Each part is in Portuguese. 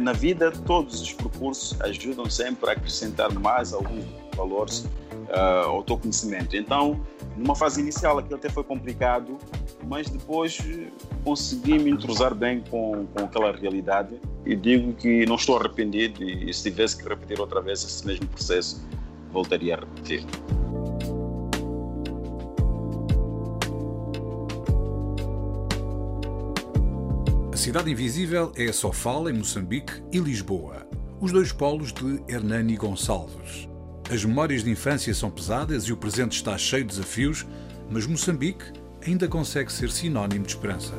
Na vida, todos os percursos ajudam sempre a acrescentar mais alguns valores uh, ao teu conhecimento. Então, numa fase inicial, aquilo até foi complicado, mas depois consegui me entrosar bem com, com aquela realidade e digo que não estou arrependido e se tivesse que repetir outra vez esse mesmo processo, voltaria a repetir. A Cidade Invisível é Sofala, em Moçambique, e Lisboa, os dois polos de Hernani Gonçalves. As memórias de infância são pesadas e o presente está cheio de desafios, mas Moçambique ainda consegue ser sinónimo de esperança.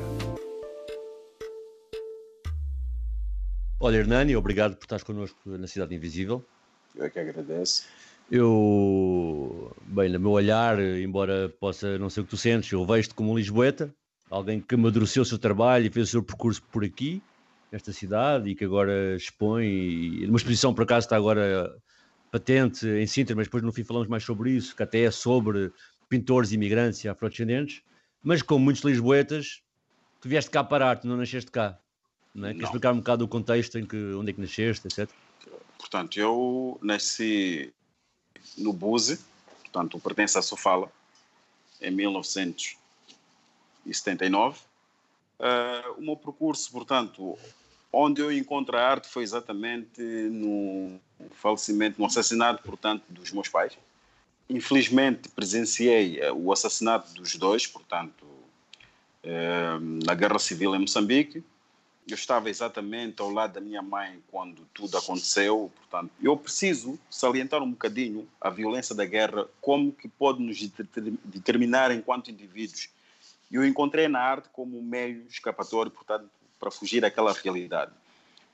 Olha, Hernani, obrigado por estar connosco na Cidade Invisível. Eu é que agradeço. Eu, bem, no meu olhar, embora possa não ser o que tu sentes, eu vejo-te como um Lisboeta, alguém que amadureceu o seu trabalho e fez o seu percurso por aqui, nesta cidade, e que agora expõe, numa exposição por acaso está agora patente em Sintra, mas depois no fim falamos mais sobre isso, que até é sobre pintores imigrantes e afrodescendentes, mas como muitos lisboetas, tu vieste cá parar, tu não nasceste cá. Não é? Queres explicar um bocado o contexto em que, onde é que nasceste, etc? Portanto, eu nasci no Buse, portanto, pertence à Sofala, em 1979. Uh, o meu percurso, portanto, onde eu encontro a arte foi exatamente no falecimento, no assassinato, portanto, dos meus pais. Infelizmente, presenciei uh, o assassinato dos dois, portanto, uh, na Guerra Civil em Moçambique eu estava exatamente ao lado da minha mãe quando tudo aconteceu, portanto, eu preciso salientar um bocadinho a violência da guerra, como que pode nos determinar enquanto indivíduos. Eu encontrei na arte como um meio escapatório, portanto, para fugir daquela realidade.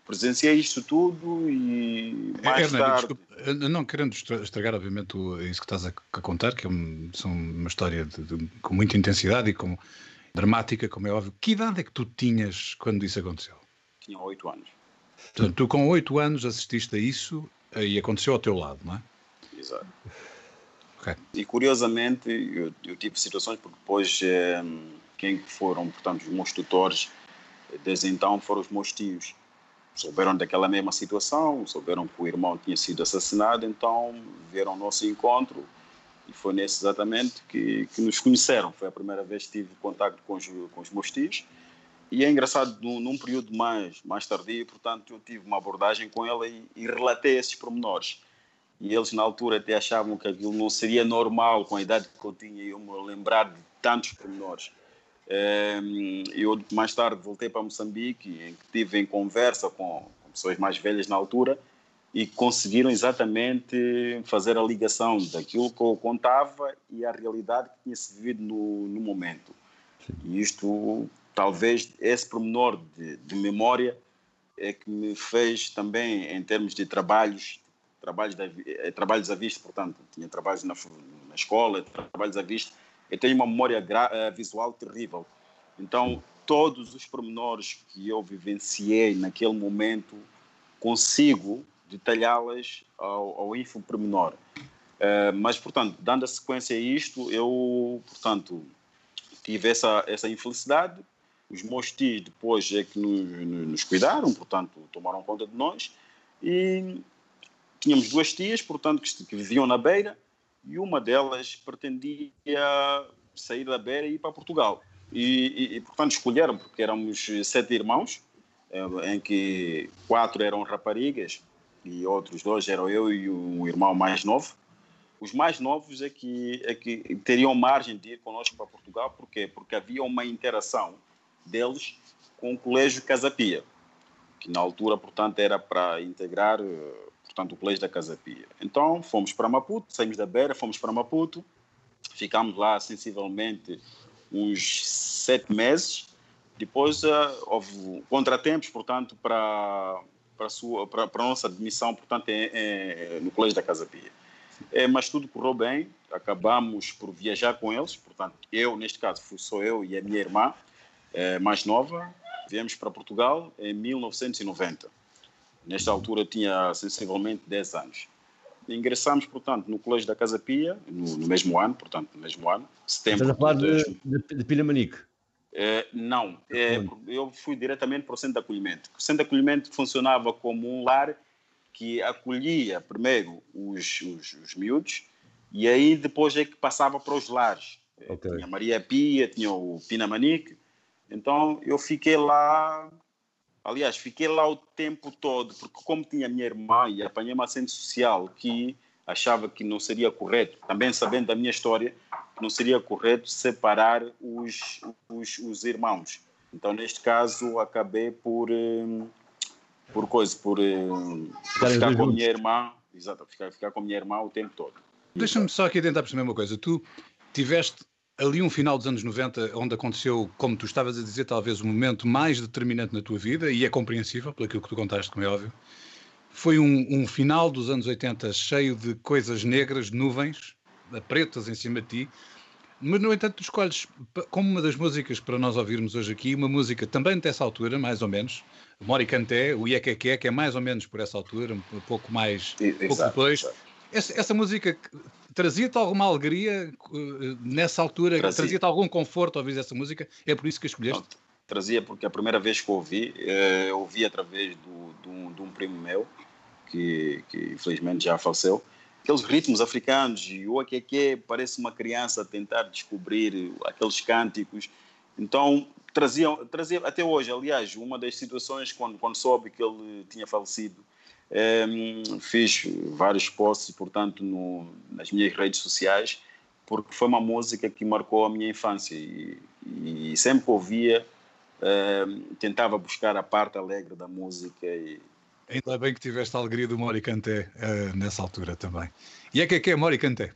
Presenciei isto tudo e mais Hernani, tarde... Desculpa, não querendo estragar, obviamente, isso que estás a, contar, que é um, são uma história de, de, com muita intensidade e com dramática, como é óbvio. Que idade é que tu tinhas quando isso aconteceu? Tinha oito anos. Portanto, tu com oito anos assististe a isso eh, e aconteceu ao teu lado, não é? Exato. Okay. E curiosamente, eu, eu, tive situações porque depois eh, quem foram, portanto, os meus tutores desde então foram os meus tios. Souberam daquela mesma situação, souberam que o irmão tinha sido assassinado, então vieram ao nosso encontro, e foi nesse exatamente que, que nos conheceram. Foi a primeira vez que tive contato com os, com os meus tios. E é engraçado, num, num, período mais, mais tardio, portanto, eu tive uma abordagem com ela e, e, relatei esses pormenores. E eles, na altura, até achavam que aquilo não seria normal, com a idade que eu tinha, eu me lembrar de tantos pormenores. Ehm, eu, mais tarde, voltei para Moçambique, em que tive em conversa com, pessoas mais velhas na altura, e conseguiram exatamente fazer a ligação daquilo que eu contava e a realidade que tinha se vivido no, no momento. E isto, talvez, esse pormenor de, de, memória é que me fez também, em termos de trabalhos, trabalhos, eh, trabalhos à vista, portanto, tinha trabalhos na, na escola, trabalhos à vista, eu tenho uma memória gra, eh, visual terrível. Então, todos os pormenores que eu vivenciei naquele momento, consigo detalhá-las ao, ao ínfimo pormenor. Uh, mas, portanto, dando a sequência a isto, eu, portanto, tive essa, essa infelicidade. Os meus tios depois é que nos, nos cuidaram, portanto, tomaram conta de nós. E tínhamos duas tias, portanto, que, que viviam na Beira e uma delas pretendia sair da Beira e ir para Portugal. E, e, e, portanto, escolheram, porque éramos sete irmãos, eh, em que quatro eram raparigas e outros dois eram eu e um irmão mais novo. Os mais novos é que, é que teriam margem de ir conosco para Portugal, por quê? Porque havia uma interação deles com o Colégio Casapia, que na altura, portanto, era para integrar portanto, o Colégio da Casapia. Então, fomos para Maputo, saímos da Beira, fomos para Maputo, ficámos lá sensivelmente uns sete meses, Depois uh, houve contratempos, portanto, para, para, sua, para, para a nossa admissão, portanto, é, é, no Colégio da Casa Pia. É, mas tudo correu bem, acabamos por viajar com eles, portanto, eu, neste caso, fui só eu e a minha irmã é, mais nova, viemos para Portugal em 1990. Nesta altura tinha sensivelmente 10 anos. Ingressamos, portanto, no Colégio da Casa Pia, no, no mesmo ano, portanto, no mesmo ano, setembro. Estás a falar de, de, de? É, não, é, eu fui diretamente para o centro de acolhimento. O centro de acolhimento funcionava como um lar que acolhia primeiro os, os, os miúdos e aí depois é que passava para os lares. É, okay. Tinha Maria Pia, tinha o Pinamanique. Então eu fiquei lá, aliás, fiquei lá o tempo todo, porque como tinha minha irmã e apanhei uma assistente social que achava que não seria correto, também sabendo da minha história, não seria correto separar os, os, os irmãos. Então, neste caso, acabei por, eh, por coisa, por, por ficar com a minha irmã, exato, ficar, ficar com a minha irmã o tempo todo. Deixa-me só aqui tentar perceber uma coisa. Tu tiveste ali um final dos anos 90 onde aconteceu, como tu estavas a dizer, talvez o momento mais determinante na tua vida, e é compreensível, pelo que tu contaste, como é óbvio. Foi um, um final dos anos 80 cheio de coisas negras, nuvens, pretas em cima de ti, mas, no entanto, tu escolhes como uma das músicas para nós ouvirmos hoje aqui, uma música também dessa altura, mais ou menos, Mori Canté, o Iequeque, que é mais ou menos por essa altura, um pouco mais, pouco depois. Essa, essa, música trazia-te alguma alegria uh, nessa altura? Trazia-te trazia algum conforto ao ouvir essa música? É por isso que a escolheste? Não, trazia porque a primeira vez que ouvi, eh, ouvi através do, de, um, de um primo meu, que, que infelizmente já faleceu, aqueles ritmos africanos e o que é parece uma criança a tentar descobrir aqueles cânticos. Então trazia, trazia até hoje, aliás, uma das situações quando, quando soube que ele tinha falecido, é, fiz vários posts, portanto, no, nas minhas redes sociais, porque foi uma música que marcou a minha infância e, e sempre que ouvia, é, tentava buscar a parte alegre da música e, Ainda bem que tiveste a alegria do Mori Canté uh, nessa altura também. E é que é que é Mori Canté?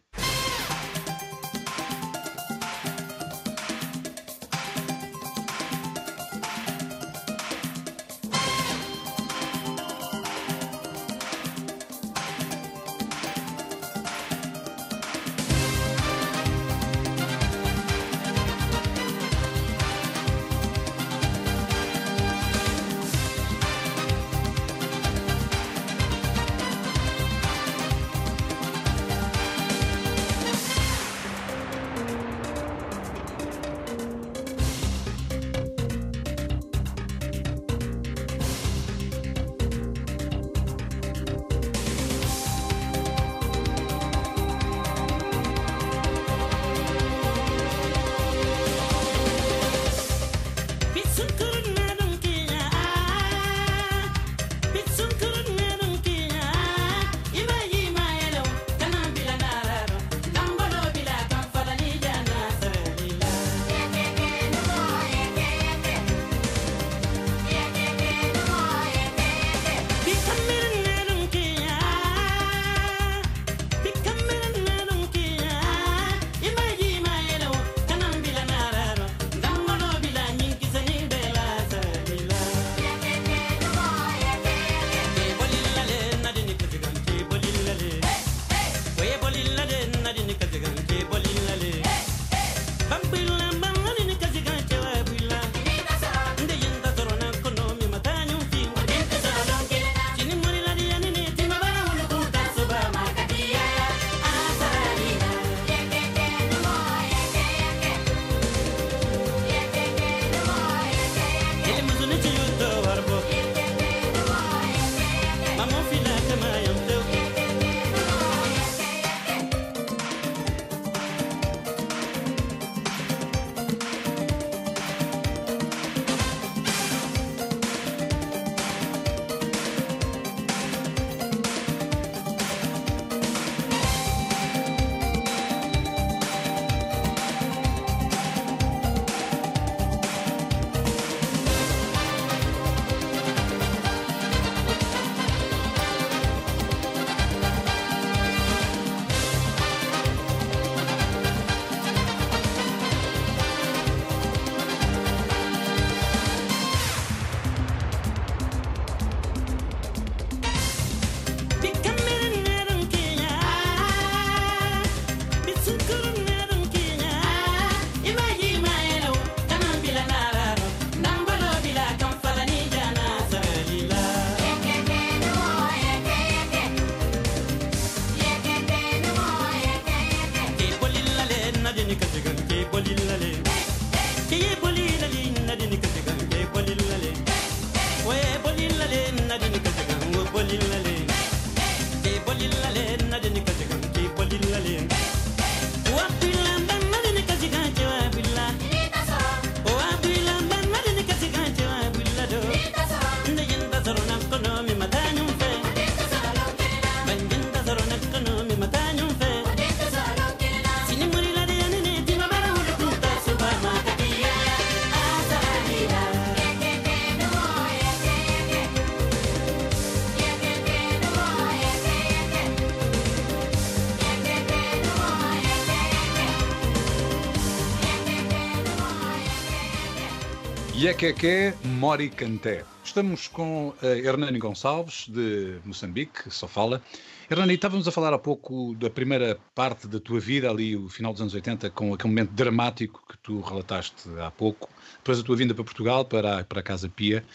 Yequeque Mori Canté. Estamos com a Hernani Gonçalves, de Moçambique, só fala. Hernani, estávamos a falar há pouco da primeira parte da tua vida, ali, o final dos anos 80, com aquele momento dramático que tu relataste há pouco, depois a tua vinda para Portugal, para, para a Casa Pia.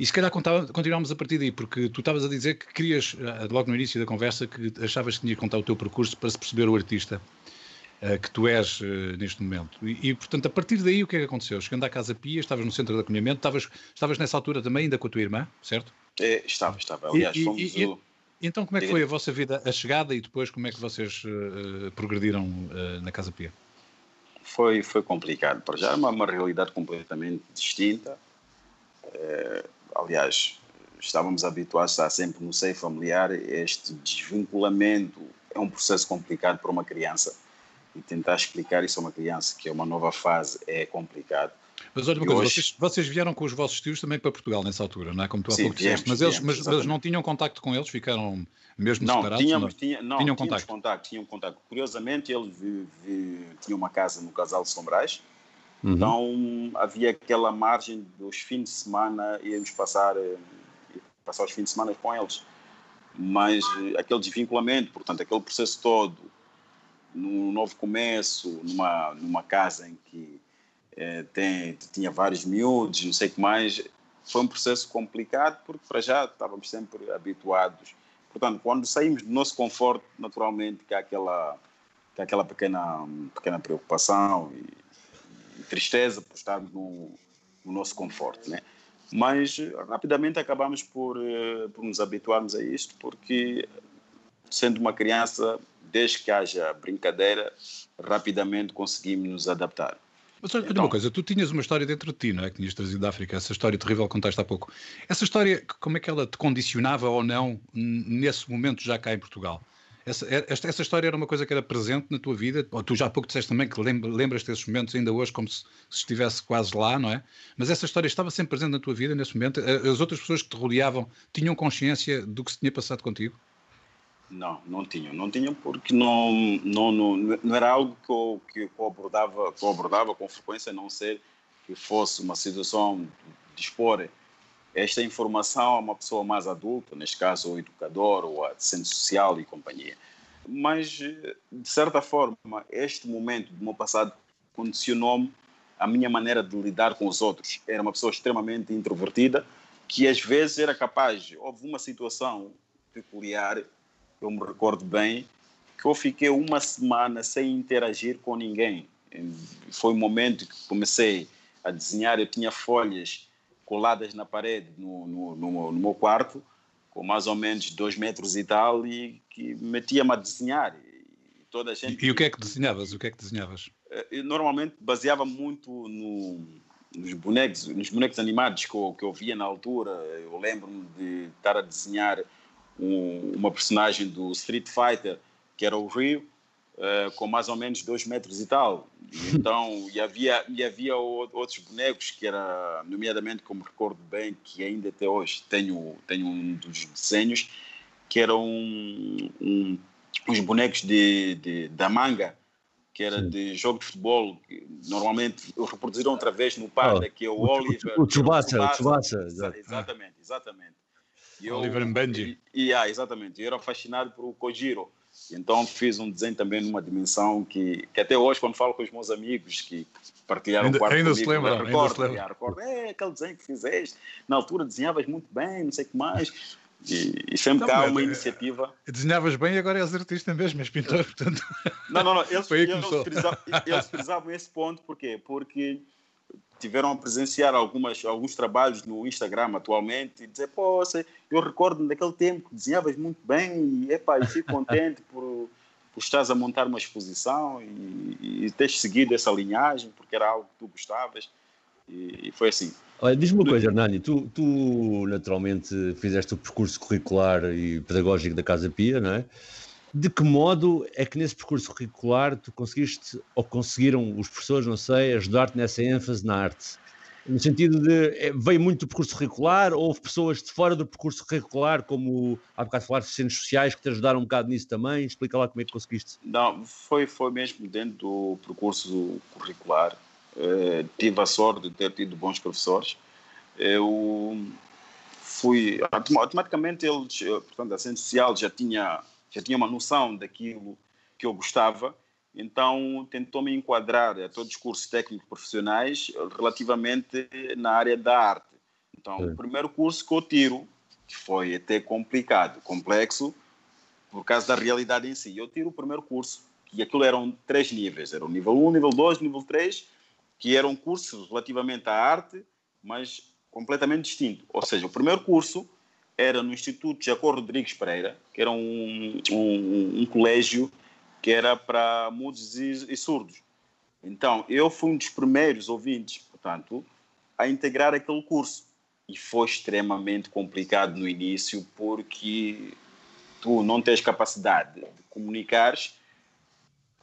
E se calhar continuámos a partir daí, porque tu estavas a dizer que querias, eh, logo no início da conversa, que achavas que tinhas que contar o teu percurso para se perceber o artista que tu és uh, neste momento. E, e, portanto, a partir daí, o que é que aconteceu? Chegando à Casa Pia, estavas no centro de acolhimento, estavas, estavas nessa altura também ainda com a tua irmã, certo? É, estava, estava. Aliás, e, fomos e, o... Então, como é que foi a vossa vida, a chegada e depois como é que vocês uh, progrediram uh, na Casa Pia? Foi, foi complicado. Para já, uma, uma realidade completamente distinta. É, aliás, estávamos habituados a estar sempre no seio familiar. Este desvinculamento é um processo complicado para uma criança e tentar explicar isso a uma criança que é uma nova fase é complicado. Mas olha uma coisa, hoje... vocês, vocês, vieram com os vossos tios também para Portugal nessa altura, não é? Como tu há Sim, pouco disseste, mas, eles, mas não tinham contacto com eles, ficaram mesmo não, separados? Tínhamos, não, tinha, não, tinham contacto. contacto. Tinham contacto. Curiosamente, eles tinham uma casa no Casal de Sombrais, uhum. então havia aquela margem dos fins de semana, íamos passar, eh, passar os fins de semana com eles. Mas eh, aquele desvinculamento, portanto, aquele processo todo, num novo começo, numa, numa casa em que é, tem, tinha vários miúdos, não sei o que mais, foi um processo complicado porque para já estávamos sempre habituados. Portanto, quando saímos do nosso conforto, naturalmente que há aquela, que há aquela pequena, pequena preocupação e, e tristeza por estarmos no, no nosso conforto, né? Mas rapidamente acabamos por, eh, por nos habituarmos a isto, porque sendo uma criança desde que haja brincadeira, rapidamente conseguimos nos adaptar. Mas olha então, uma coisa, tu tinhas uma história dentro de ti, não é? Que tinhas trazido da África, essa história terrível que contaste há pouco. Essa história, como é que ela te condicionava ou não nesse momento já cá em Portugal? Essa, é, esta, essa história era uma coisa que era presente na tua vida? Ou tu já há pouco disseste também que lembras desses momentos ainda hoje como se, se, estivesse quase lá, não é? Mas essa história estava sempre presente na tua vida nesse momento? As outras pessoas que te rodeavam tinham consciência do que se tinha passado contigo? Não, não tinham. Não tinham porque não, não, não, não era algo que eu, que eu, abordava, que eu abordava com frequência, a não ser que fosse uma situação de expor esta informação a uma pessoa mais adulta, neste caso o educador ou a assistente social e companhia. Mas, de certa forma, este momento do meu passado condicionou-me a minha maneira de lidar com os outros. Era uma pessoa extremamente introvertida, que às vezes era capaz, houve uma situação peculiar eu me recordo bem, que eu fiquei uma semana sem interagir com ninguém. Foi o um momento que comecei a desenhar, eu tinha folhas coladas na parede no, no, no, no meu quarto, com mais ou menos dois metros e tal, e que metia-me a desenhar. E, toda a gente... E, e, o que é que desenhavas? O que é que desenhavas? Eh, eu, normalmente baseava muito no, nos bonecos, nos bonecos animados que eu, que eu via na altura. Eu lembro-me de estar a desenhar um, uma personagem do Street Fighter, que era o Rio, uh, com mais ou menos dois metros e tal. E então, e havia, e havia outros bonecos que era, nomeadamente, como recordo bem, que ainda até hoje tenho, tenho um dos desenhos, que eram um, um, uns bonecos de, de, da manga, que era Sim. de jogo de futebol, que normalmente reproduziram outra vez no par, oh, que é o, o Oliver. O Tsubasa, o Tsubasa. Exatamente, exatamente. E Oliver Mbenji. E, e, ah, exatamente. Eu era fascinado por Kojiro. Então fiz um desenho também numa dimensão que, que até hoje, quando falo com os meus amigos que partilharam ainda, o quarto ainda comigo, se lembra, recordo, ainda se lembra. recordo, é aquele desenho que fizeste, na altura desenhavas muito bem, não sei o que mais. E, e sempre cá uma iniciativa. Desenhavas bem e agora és artista mesmo, és pintor, portanto. Não, não, não. Eles, eles, precisavam, eles precisavam esse ponto, porquê? Porque tiveram a presenciar algumas, alguns trabalhos no Instagram atualmente e dizer, pô, eu recordo daquele tempo que desenhavas muito bem e, epá, eu fico contente por, por estás a montar uma exposição e, e teres seguido essa linhagem porque era algo que tu gostavas e, e foi assim. Olha, diz-me uma coisa, Hernani, tu, tu naturalmente fizeste o percurso curricular e pedagógico da Casa Pia, não é? De que modo é que nesse percurso curricular tu conseguiste, ou conseguiram os professores, não sei, ajudar-te nessa ênfase na arte? No sentido de, é, veio muito do percurso curricular, ou houve pessoas de fora do percurso curricular, como há bocado falaste de centros sociais, que te ajudaram um bocado nisso também? Explica lá como é que conseguiste. Não, foi, foi mesmo dentro do percurso curricular. eh, tive a sorte de ter tido bons professores. Eu fui automaticamente eles, portanto, a ciência social já tinha já tinha uma noção daquilo que eu gostava, então tentou me enquadrar a todos os cursos técnicos profissionais relativamente na área da arte. Então, o primeiro curso que eu tiro, que foi até complicado, complexo, por causa da realidade em si, eu tiro o primeiro curso, que aquilo eram três níveis, era o nível 1, nível 2, nível 3, que eram cursos relativamente à arte, mas completamente distinto. Ou seja, o primeiro curso era no Instituto Jacó Rodrigues Pereira, que era um, um, um colégio que era para mudos e, e, surdos. Então, eu fui um dos primeiros ouvintes, portanto, a integrar aquele curso. E foi extremamente complicado no início, porque tu não tens capacidade de comunicares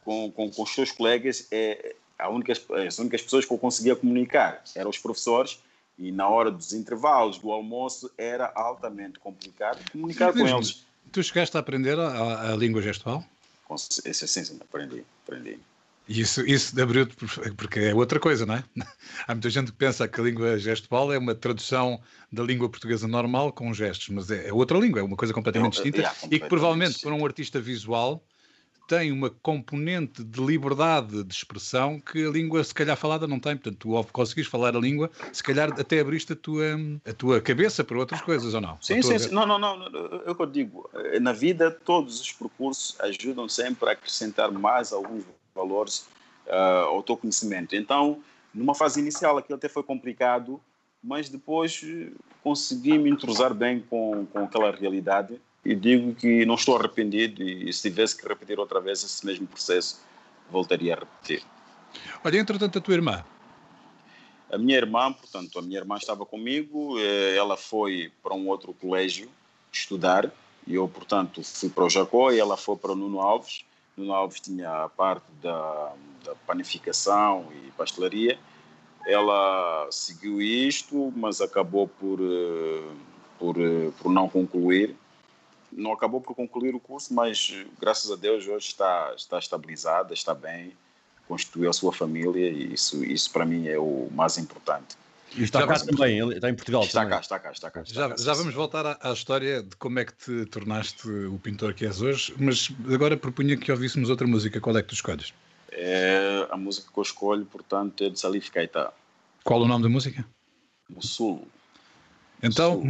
com, com, com os teus colegas. É, a única, as únicas pessoas que eu conseguia comunicar eram os professores e na hora dos intervalos do almoço era altamente complicado comunicar com eles. Tu chegaste a aprender a, a língua gestual? Com, sim, sim, aprendi, aprendi. Isso, isso abriu porque é outra coisa, não é? Há muita gente que pensa que a língua gestual é uma tradução da língua portuguesa normal com gestos, mas é, é outra língua, é uma coisa completamente é, distinta é, e que provavelmente para um artista visual tem uma componente de liberdade de expressão que a língua, se calhar, falada não tem. Portanto, tu, ao conseguires falar a língua, se calhar até abriste a tua, a tua cabeça para outras coisas, ou não? Sim, sim, sim. Não, não, não. É o que eu digo. Na vida, todos os percursos ajudam sempre a acrescentar mais alguns valores uh, ao teu conhecimento. Então, numa fase inicial, aquilo até foi complicado, mas depois consegui me entrosar bem com, com aquela realidade e digo que não estou arrependido e se tivesse que repetir outra vez esse mesmo processo, voltaria a repetir. Olha, entretanto, a tua irmã? A minha irmã, portanto, a minha irmã estava comigo, eh, ela foi para um outro colégio estudar, e eu, portanto, fui para o Jacó e ela foi para o Nuno Alves. Nuno Alves tinha a parte da, da panificação e pastelaria. Ela seguiu isto, mas acabou por, eh, por, eh, por não concluir não acabou por concluir o curso, mas graças a Deus hoje está, está estabilizada, está bem, constituiu a sua família e isso, isso para mim é o mais importante. E está já cá também, ele está em Portugal está também. Cá, está cá, está cá. Está já, cá, já vamos voltar à, à, história de como é que te tornaste o pintor que és hoje, mas agora propunha que ouvíssemos outra música. Qual é que tu escolhes? É, a música que eu escolho, portanto, é de Salif Keita. Qual o nome da música? Mussulo. Então,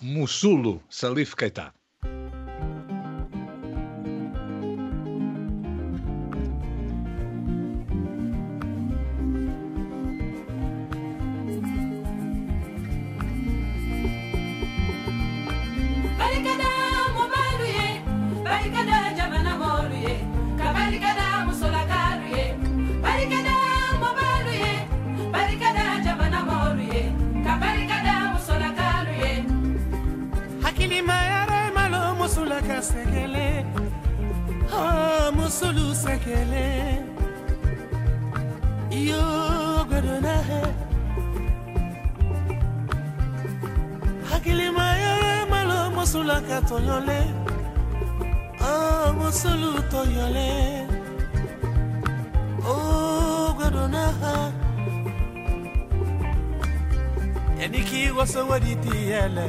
Mussulo, Salif Keita. kele iyo godona he. Hakilima ye malo mosulaka toyole o mosulu toyole o godona ha. Yaniki ele, waditi yele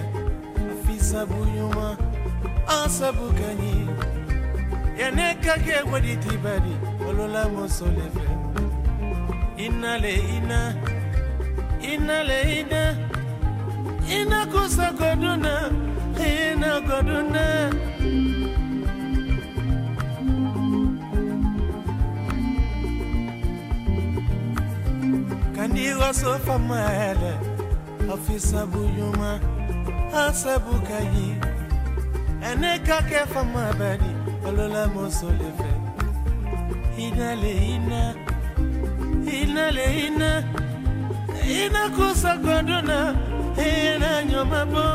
afisa buyuma asabu kanyi. yanekaki ekwediti badi olola mosole fe inale ina inale ina. Ina kosa koduna ina koduna kandigo sofa maele ofisa buyuma asebukayi. Enekake famabadi olola mosole fɛ ina le ina ina le ina ina kosagwadona ina nyɔmabɔ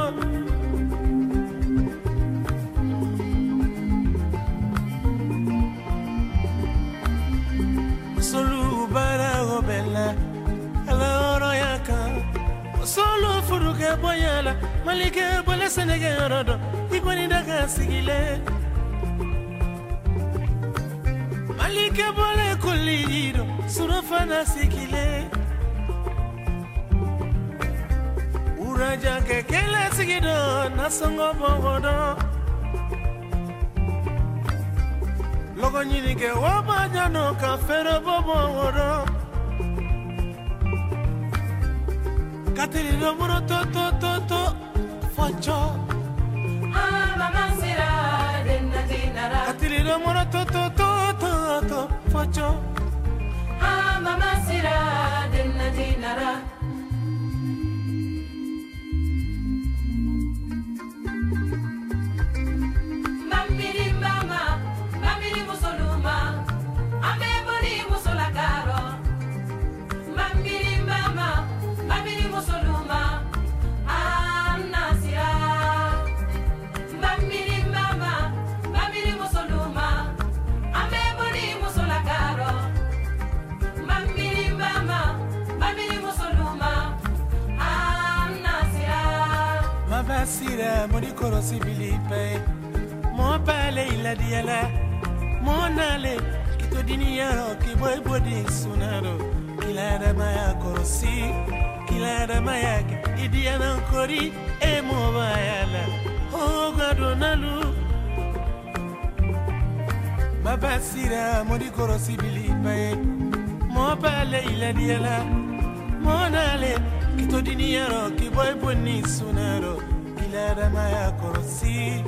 solu baara o bɛ ala hɔrɔnya kan solo furu kɛ bonya la mali kɛ bɔlɛ sɛnɛkɛyɔrɔ dɔn i kɔni da ka Kolike bole kolido Surafana sikile. Uraja kekele Nasongo Logo nyinike Kafero dinara to to to. Foto, foto. Ah, mama, sira, denna, dinara. sira modi korosi bilipe mo pale iladiela mo nale kito diniyaro kiboy bodi sunaro. Kilada maya korosi kilada maya idiana kori e mo bayala o gadonalu baba sira modi korosi bilipe mo pale iladiela mo nale kito diniyaro kiboy bodi sunaro ilereme yakorusi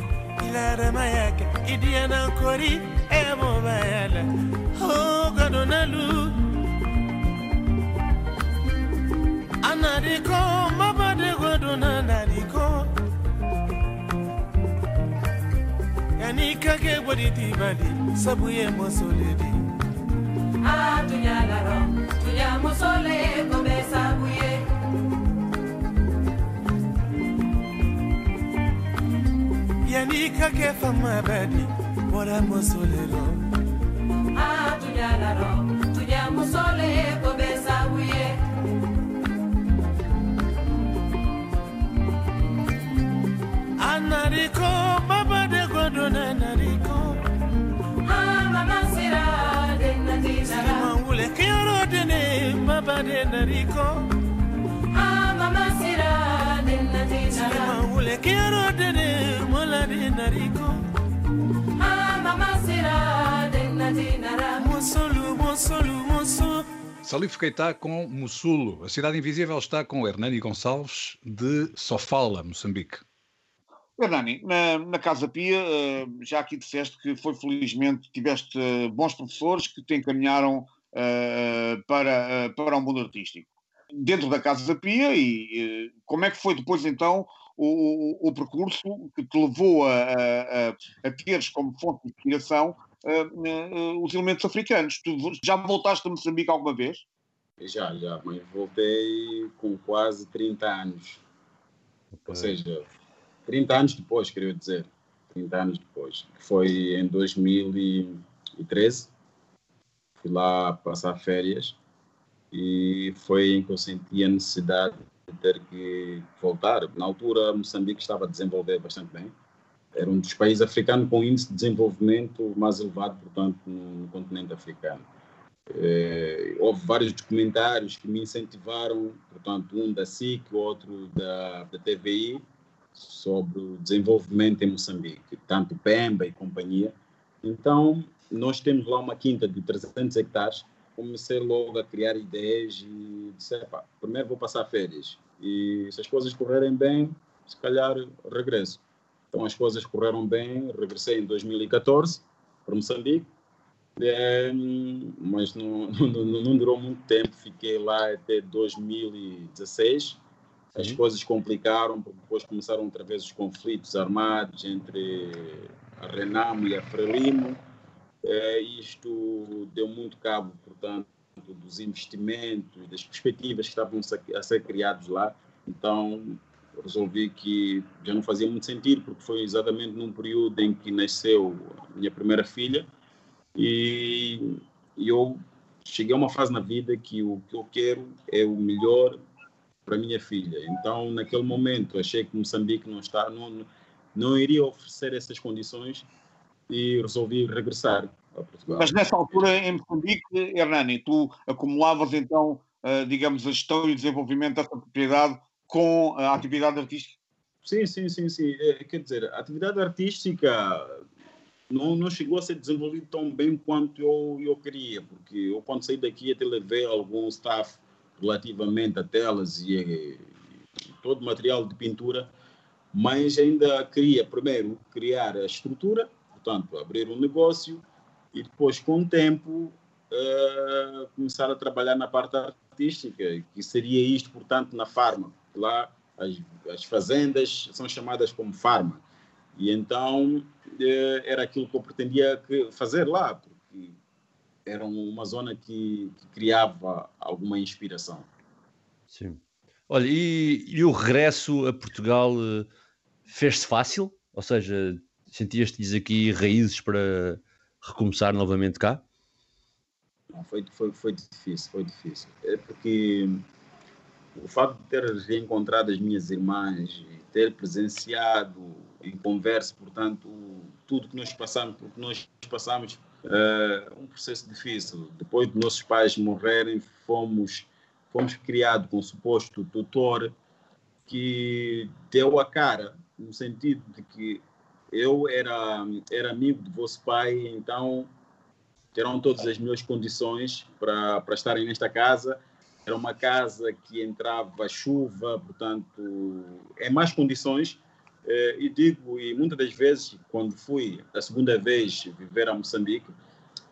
ilereme yake. Idiyana kori emo bayele hogadonalu oh, anadiko mabadegodona nadiko yanikake boditibali sabuye mosoledi atunyalaro ah, tunyamusole kobe yanika ke fama badi bora musolero ah tujalaro tuja musole ko besa uye. Anariko baba de godona nariko ah mama sira de natinara mangule kioro de ne baba de nariko ah mama sira de natinara mangule kioro de ne nadiko Ah, mama sira denna dinara. Mosolu, mosolu, mosolu Salif Keita com Mussulo. A Cidade Invisível está com Hernani Gonçalves de Sofala, Moçambique. Hernani, na, na Casa Pia, eh, já aqui disseste que foi felizmente, tiveste eh, bons professores que te encaminharam eh, para, eh, para o mundo artístico. Dentro da Casa Pia, e eh, como é que foi depois então o, o, percurso que te levou a, a, a- teres como fonte de inspiração eh, os elementos africanos? Tu já voltaste a Moçambique alguma vez? Já, já, mas voltei com quase 30 anos. Ou seja, 30 anos depois, queria dizer. 30 anos depois. Que foi em 2013. Fui lá passar férias e foi em que eu senti a necessidade de ter que voltar. Na altura, Moçambique estava a desenvolver bastante bem. Era um dos países africanos com índice de desenvolvimento mais elevado, portanto, no, no continente africano. Eh, houve vários documentários que me incentivaram, portanto, um da SIC, outro da, da TVI, sobre o desenvolvimento em Moçambique, tanto Pemba e companhia. Então, nós temos lá uma quinta de 300 hectares. Comecei logo a criar ideias e disse: "Epá, primeiro vou passar férias. E se as coisas correrem bem, se calhar regresso. Então, as coisas correram bem. Regressei em 2014 para Moçambique. É, mas não, não, não durou muito tempo, fiquei lá até 2016. As coisas complicaram, porque depois começaram outra vez os conflitos armados entre a Renamo e a Frelimo. É, isto deu muito cabo, portanto, dos investimentos, das perspectivas que estavam a ser criados lá. Então, resolvi que já não fazia muito sentido, porque foi exatamente num período em que nasceu a minha primeira filha e, eu cheguei a uma fase na vida que o que eu quero é o melhor para minha filha. Então, naquele momento, achei que Moçambique não está, não, não iria oferecer essas condições e resolvi regressar a Portugal. Mas nessa altura, em Moçambique, Hernani, tu acumulavas então, uh, digamos, a gestão e o desenvolvimento dessa propriedade com a atividade artística? Sim, sim, sim, sim. É, quer dizer, a atividade artística não, não chegou a ser desenvolvida tão bem quanto eu, eu queria, porque eu quando saí daqui até levei algum staff relativamente a telas e, e todo o material de pintura, mas ainda queria primeiro criar a estrutura, portanto, abrir um negócio e depois, com o tempo, uh, começar a trabalhar na parte artística, que seria isto, portanto, na farma. Lá as, as fazendas são chamadas como farma. E então uh, era aquilo que eu pretendia fazer lá, porque era uma zona que, que criava alguma inspiração. Sim. Olha, e, e, o regresso a Portugal uh, fez-se fácil? Ou seja, sentias-te aqui raízes para recomeçar novamente cá? Não, foi, foi, foi difícil, foi difícil. É porque o facto de ter reencontrado as minhas irmãs ter presenciado em conversa, portanto, tudo que nós passamos, porque nós passamos é um processo difícil. Depois de nossos pais morrerem, fomos, fomos criados com um suposto tutor que deu a cara, no sentido de que eu era, era amigo do vosso pai, então terão todas as minhas condições para, para estarem nesta casa. Era uma casa que entrava chuva, portanto, é mais condições. Eh, e digo, e muitas das vezes, quando fui a segunda vez viver a Moçambique,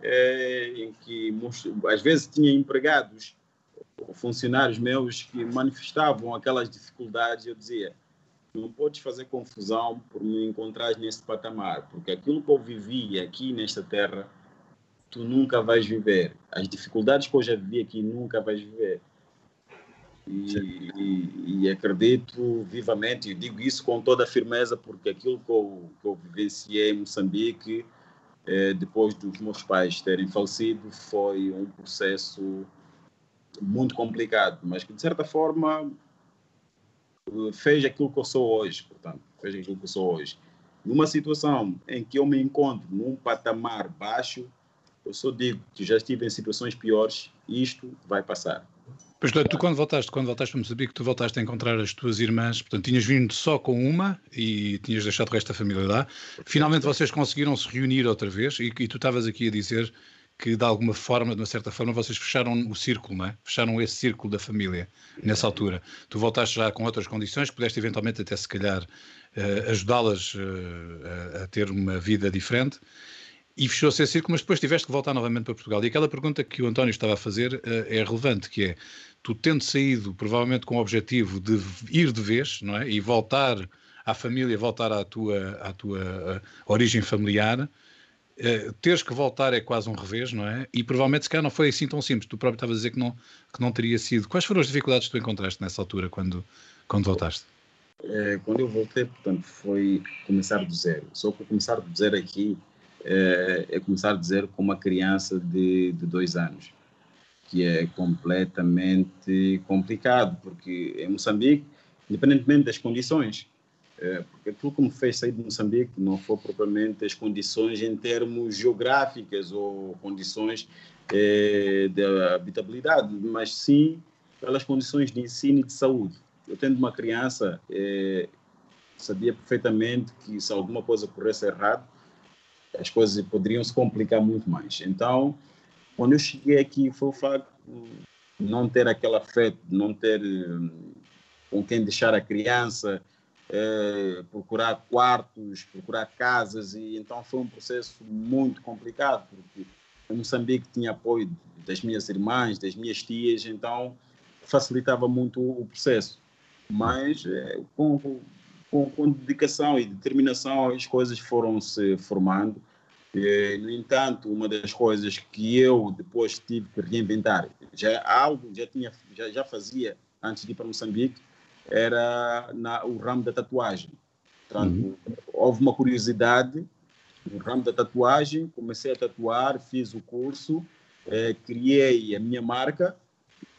é, em que às vezes tinha empregados, funcionários meus que manifestavam aquelas dificuldades, eu dizia, não podes fazer confusão por me encontrar nesse patamar, porque aquilo que eu vivi aqui nesta terra, tu nunca vais viver. As dificuldades que eu já vivi aqui, nunca vais viver. E, e, e, acredito vivamente, e digo isso com toda a firmeza, porque aquilo que eu, que eu vivenciei em Moçambique, eh, depois dos meus pais terem falecido, foi um processo muito complicado, mas que de certa forma fez aquilo que eu sou hoje, portanto, fez aquilo que eu sou hoje. Numa situação em que eu me encontro num patamar baixo, eu só digo que já estive em situações piores, isto vai passar. Pois tu quando voltaste, quando voltaste para Moçambique, tu voltaste a encontrar as tuas irmãs, portanto, tinhas vindo só com uma e tinhas deixado o resto da família lá. Finalmente vocês conseguiram se reunir outra vez e, e tu estavas aqui a dizer que de alguma forma, de uma certa forma, vocês fecharam o círculo, não é? Fecharam esse círculo da família nessa altura. Tu voltaste já com outras condições, pudeste eventualmente até se calhar uh, ajudá-las uh, a, ter uma vida diferente e fechou-se esse círculo, mas depois tiveste que voltar novamente para Portugal. E aquela pergunta que o António estava a fazer uh, é relevante, que é, tu tendo saído provavelmente com o objetivo de ir de vez, não é? E voltar à família, voltar à tua, à tua origem familiar, Uh, teres que voltar é quase um revés, não é? E provavelmente se calhar não foi assim tão simples. Tu próprio estavas a dizer que não, que não teria sido. Quais foram as dificuldades que tu encontraste nessa altura quando, quando voltaste? É, quando eu voltei, portanto, foi começar do zero. Só que começar do zero aqui é, é começar do zero com uma criança de, de dois anos, que é completamente complicado, porque em Moçambique, independentemente das condições, é, porque que me fez sair de Moçambique não foi propriamente as condições em termos geográficas ou condições é, de habitabilidade, mas sim pelas condições de ensino e de saúde. Eu tendo uma criança, é, sabia perfeitamente que se alguma coisa corresse errado, as coisas poderiam se complicar muito mais. Então, quando eu cheguei aqui, foi o facto de não ter aquela fé, de não ter hum, com quem deixar a criança, é, procurar quartos, procurar casas, e então foi um processo muito complicado, porque Moçambique tinha apoio das minhas irmãs, das minhas tias, então facilitava muito o processo. Mas é, com, com, com, dedicação e determinação as coisas foram se formando. E, no entanto, uma das coisas que eu depois tive que reinventar, já algo já tinha já, já fazia antes de ir para Moçambique, era na, o ramo da tatuagem. Portanto, uhum. houve uma curiosidade no ramo da tatuagem, comecei a tatuar, fiz o curso, eh, criei a minha marca,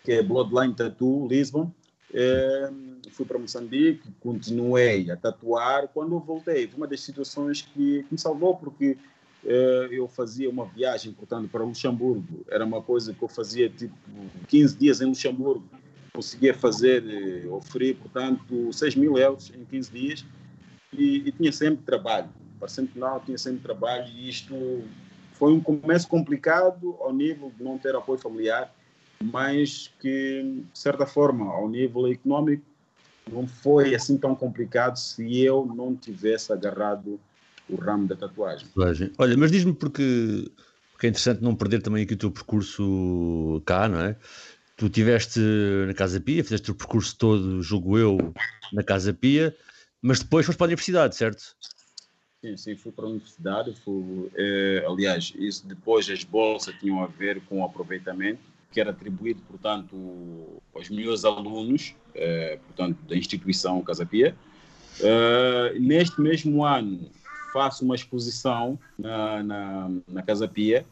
que é Bloodline Tattoo Lisbon. Eh, fui para Moçambique, continuei a tatuar. Quando voltei, foi uma das situações que, que me salvou, porque eh, eu fazia uma viagem, portanto, para Luxemburgo. Era uma coisa que eu fazia tipo 15 dias em Luxemburgo conseguia fazer, eh, oferir, portanto, 6 mil euros em 15 dias e, e tinha sempre trabalho. Parecendo que não, tinha sempre trabalho e isto foi um começo complicado ao nível de não ter apoio familiar, mas que, de certa forma, ao nível econômico, não foi assim tão complicado se eu não tivesse agarrado o ramo da tatuagem. Olha, mas diz-me porque, porque é interessante não perder também aqui o teu percurso cá, não é? Tu estiveste na Casa Pia, fizeste o percurso todo, julgo eu, na Casa Pia, mas depois foste para a universidade, certo? Sim, sim, fui para a universidade. Fui, eh, aliás, isso depois as bolsas tinham a ver com o aproveitamento que era atribuído, portanto, aos melhores alunos, eh, portanto, da instituição Casa Pia. Eh, neste mesmo ano faço uma exposição na, na, na Casa Pia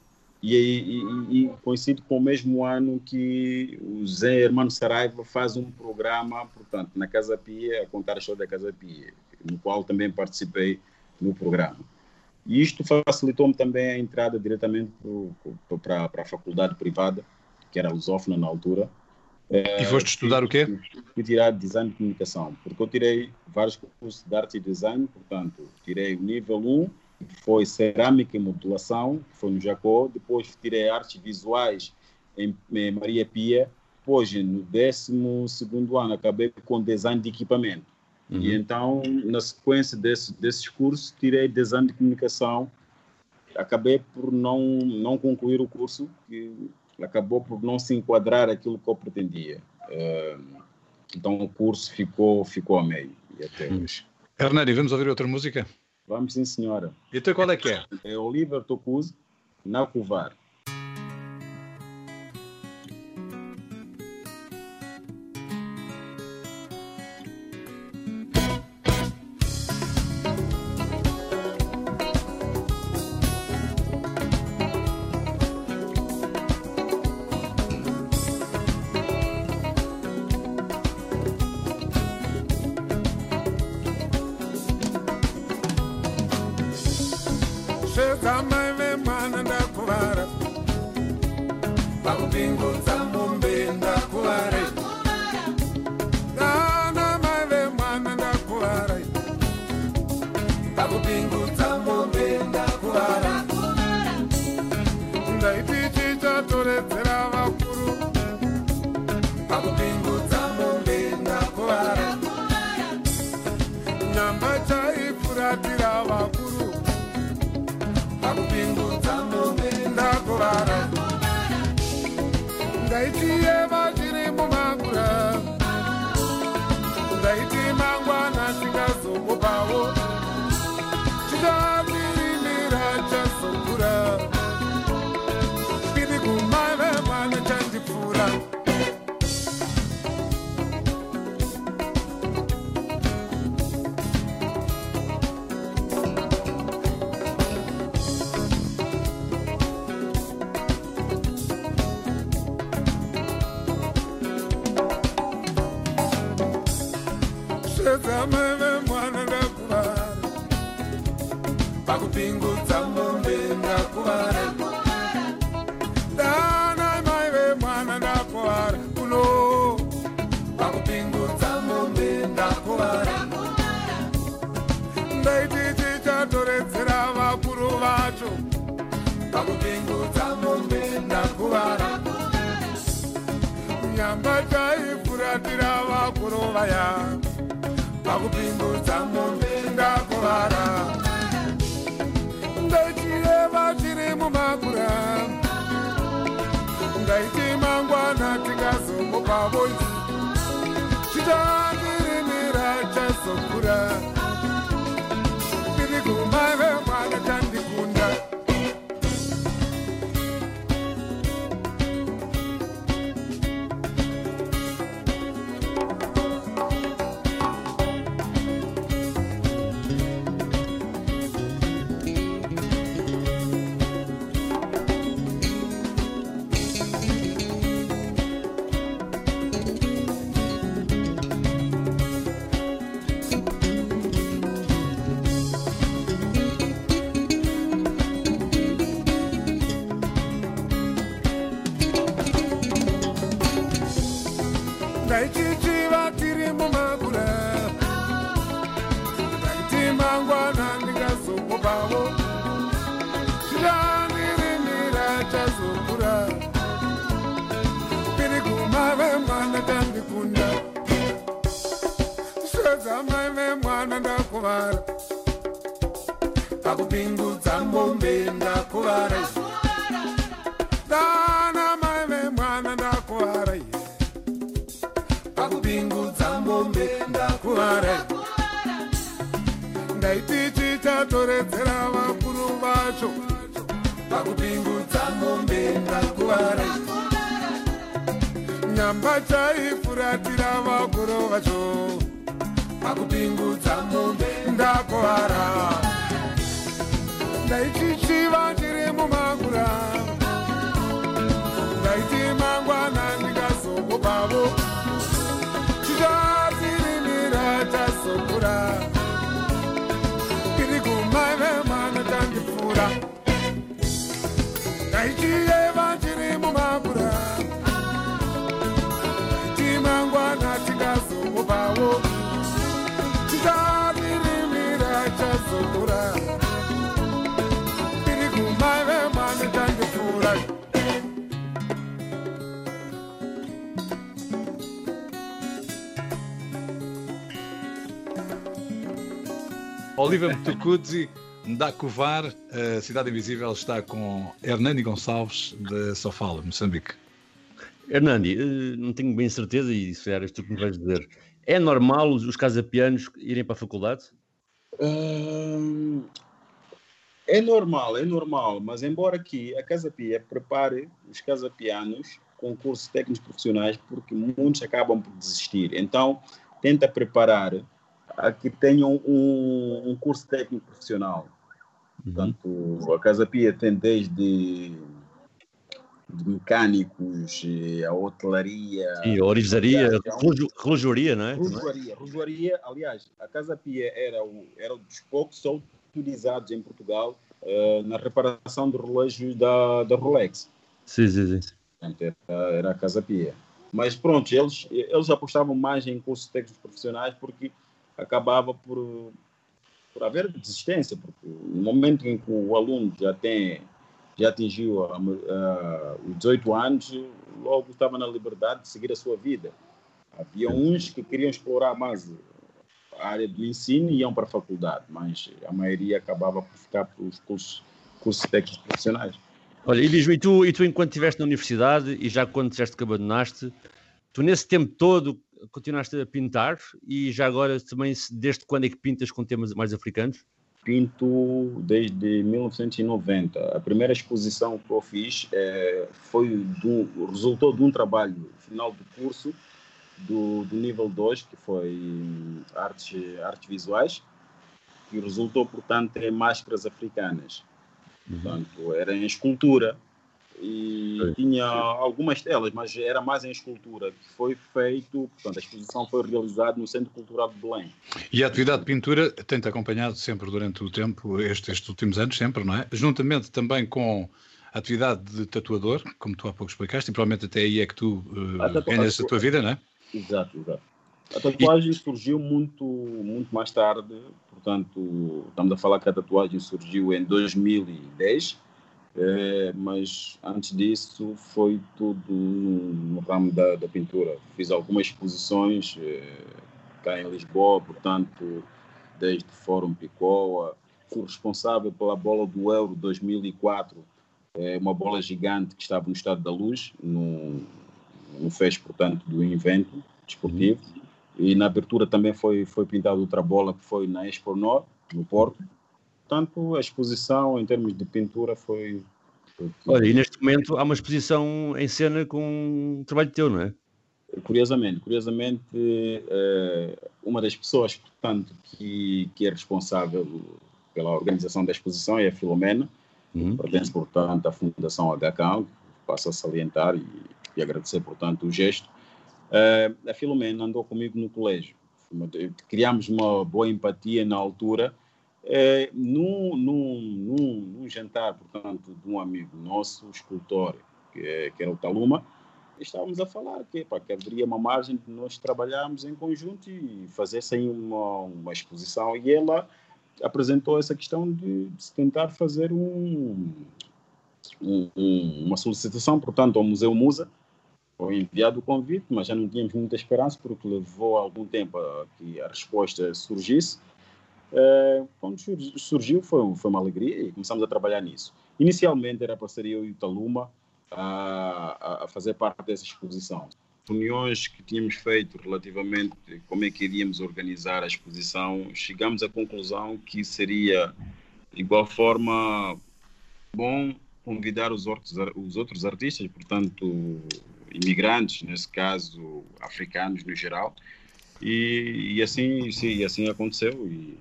e, e, e, coincide com o mesmo ano que o Zé Hermano Saraiva faz um programa, portanto, na Casa Pia, a contar a história da Casa Pia, no qual também participei no programa. E isto facilitou-me também a entrada diretamente para a faculdade privada, que era lusófona na altura. E foste estudar o quê? Fui tirar design de comunicação, porque eu tirei vários cursos de arte e design, portanto, tirei o nível 1, que foi cerâmica e modulação, foi no Jacó, depois tirei artes visuais em, em Maria Pia, depois no 12 ano acabei com design de equipamento. Uhum. E então, na sequência desse, desses cursos, tirei design de comunicação, acabei por não, não concluir o curso, que acabou por não se enquadrar aquilo que eu pretendia. Uh, então o curso ficou, ficou a meio. E até hum. hoje. Hernani, vamos ouvir outra música? Vamos sim, senhora. E então qual é que é? É Oliver Tocuse, Na ungaitire vatiri mumakura ungaiti mangwana tikazomupa voisi chitatirimira chazokura ndaiti chichatoredzera vakuru vacho. Pakupingudza mbombe ndakuvara nyamba chaifuratira vakuru vacho. Pakupingudza mombe ndakuvara ndaichichiva chiri mumagura ndaiti mangwana ndingazokupavo chichatirimira chazokura vemwana tandipfuura ndaichiyeva chiri mumagura timangwana tingazomupawo tichadirimira chazokura tiri kumai vemwana tandipfuura Oliva Mtukudzi, Ndacovar, a Cidade Invisível está com Hernani Gonçalves de Sofala, Moçambique. Hernandi, eh, não tenho bem certeza, e se eras tu que me vais dizer, é normal os, os casapianos irem para a faculdade? Hum, é normal, é normal, mas embora que a Casa Pia prepare os casapianos com cursos técnicos profissionais, porque muitos acabam por desistir. Então, tenta preparar a que tenham um, um curso técnico profissional. Portanto, a Casa Pia tem desde de mecânicos, a hotelaria, Sim, a relógio- relojoaria, não é? Relojoaria, aliás, a Casa Pia era, o, era um dos poucos só utilizados em Portugal eh, na reparação de relógios da, da Rolex. Sim, sim, sim. Portanto, Era, era a Casa Pia. Mas pronto, eles, eles apostavam mais em cursos técnicos profissionais porque acabava por, por haver desistência, porque no momento em que o aluno já tem já atingiu a- os 18 anos, logo estava na liberdade de seguir a sua vida. Havia uns que queriam explorar mais a área do ensino e iam para a faculdade, mas a maioria acabava por ficar para os cursos, cursos técnicos profissionais. Olha, e diz-me, e tu, e tu enquanto estiveste na universidade e já quando disseste que abandonaste, tu nesse tempo todo continuaste a pintar e já agora também, desde quando é que pintas com temas mais africanos? Pinto desde 1990. A primeira exposição que eu fiz eh, foi do, resultou de um trabalho final do curso do, do nível 2, que foi hum, artes, artes visuais, que resultou, portanto, em máscaras africanas. Portanto, era em escultura e Sim. tinha algumas telas, mas era mais em escultura, que foi feito, portanto, a exposição foi realizada no Centro Cultural de Belém. E a atividade de pintura tem-te acompanhado sempre durante o tempo, estes, estes últimos anos, sempre, não é? Juntamente também com a atividade de tatuador, como tu há pouco explicaste, e provavelmente até aí é que tu A tatua- ganhas a tua vida, não é? Exato, exato. A tatuagem surgiu muito, muito mais tarde, portanto, estamos a falar que a tatuagem surgiu em 2010, eh, mas antes disso foi tudo no, ramo da, da pintura. Fiz algumas exposições eh, cá em Lisboa, portanto, desde o Fórum Picoa, fui responsável pela bola do Euro 2004, eh, uma bola gigante que estava no Estado da Luz, no, no FES, portanto, do evento desportivo. E na abertura também foi, foi pintada outra bola que foi na Expo Nord, no Porto. Portanto, a exposição em termos de pintura foi. Olha, e neste momento há uma exposição em cena com um trabalho teu, não é? Curiosamente, curiosamente, eh, uma das pessoas, portanto, que, que é responsável pela organização da exposição é a Filomena, Uhum. pertence, portanto, à Fundação HK, passo a salientar e, e agradecer, portanto, o gesto. Eh, a Filomena andou comigo no colégio. Criámos uma boa empatia na altura. Eh, num, num, num, num jantar, portanto, de um amigo nosso, escultor, que, é- que era o Taluma, estávamos a falar que, pá, que haveria uma margem de nós trabalharmos em conjunto e fazer sem uma, uma exposição. E ela apresentou essa questão de, de se tentar fazer um- um- uma solicitação, portanto, ao Museu Musa, foi enviado o convite, mas já não tínhamos muita esperança porque levou algum tempo a que a resposta surgisse. É, quando surgiu foi, foi uma alegria e começamos a trabalhar nisso. Inicialmente era para ser eu e o Taluma a, a fazer parte dessa exposição. Reuniões que tínhamos feito relativamente como é que iríamos organizar a exposição, chegamos à conclusão que seria, de igual forma, bom convidar os outros, os outros artistas, portanto, imigrantes, nesse caso, africanos no geral, e, e assim, sim, assim aconteceu, e,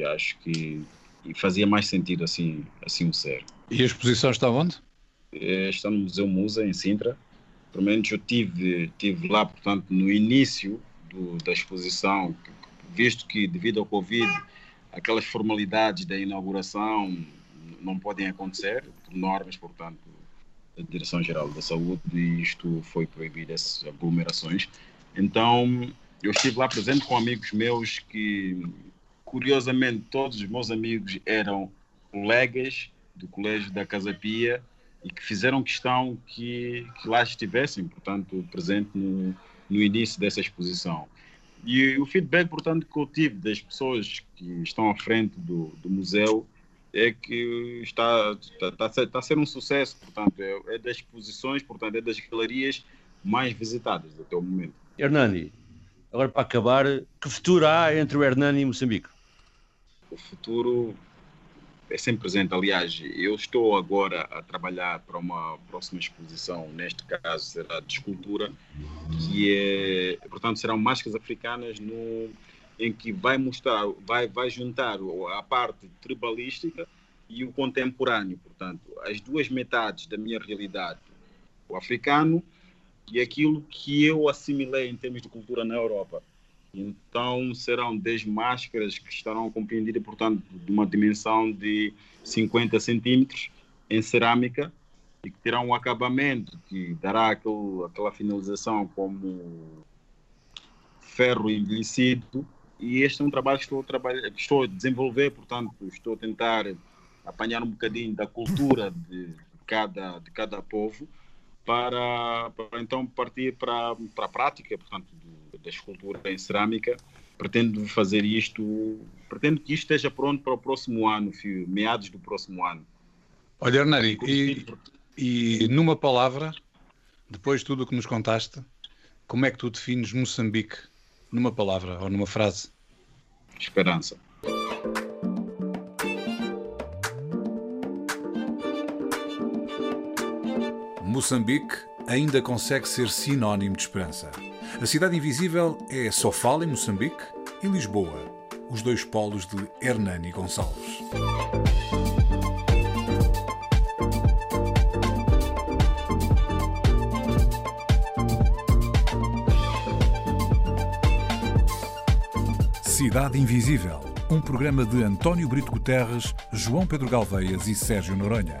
e acho que e fazia mais sentido assim, assim o ser. E a exposição está onde? É, está no Museu Musa, em Sintra. Pelo menos eu tive, tive lá, portanto, no início do, da exposição, visto que devido ao Covid, aquelas formalidades da inauguração não podem acontecer, por normas, portanto, da Direção-Geral da Saúde, e isto foi proibido, essas aglomerações. Então, eu estive lá presente com amigos meus que, curiosamente, todos os meus amigos eram colegas do Colégio da Casa Pia e que fizeram questão que, que lá estivessem, portanto, presente no, no início dessa exposição. E o feedback, portanto, que eu tive das pessoas que estão à frente do, do museu é que está, está, está, está a ser um sucesso, portanto, é, é, das exposições, portanto, é das galerias mais visitadas até o momento. Hernani, agora para acabar, que futuro há entre o Hernani e Moçambique? O futuro é sempre presente. Aliás, eu estou agora a trabalhar para uma próxima exposição, neste caso será de escultura, que é, portanto, serão máscaras africanas no, em que vai mostrar, vai, vai juntar a parte tribalística e o contemporâneo, portanto, as duas metades da minha realidade, o africano e aquilo que eu assimilei em termos de cultura na Europa. Então, serão 10 máscaras que estarão compreendidas, portanto, de uma dimensão de 50 centímetros em cerâmica e que terão um acabamento que dará aquele, aquela finalização como ferro envelhecido. E este é um trabalho que estou que estou a desenvolver, portanto, estou a tentar apanhar um bocadinho da cultura de cada, de cada povo para, para então partir para, para a prática, portanto, da escultura em cerâmica. Pretendo fazer isto, pretendo que isto esteja pronto para o próximo ano, meados do próximo ano. Olha, Hernani, e, e numa palavra, depois de tudo o que nos contaste, como é que tu defines Moçambique numa palavra ou numa frase? Esperança. Moçambique ainda consegue ser sinónimo de esperança. A Cidade Invisível é Sofala, em Moçambique, e Lisboa, os dois polos de Hernani Gonçalves. Cidade Invisível, um programa de António Brito Guterres, João Pedro Galveias e Sérgio Noronha,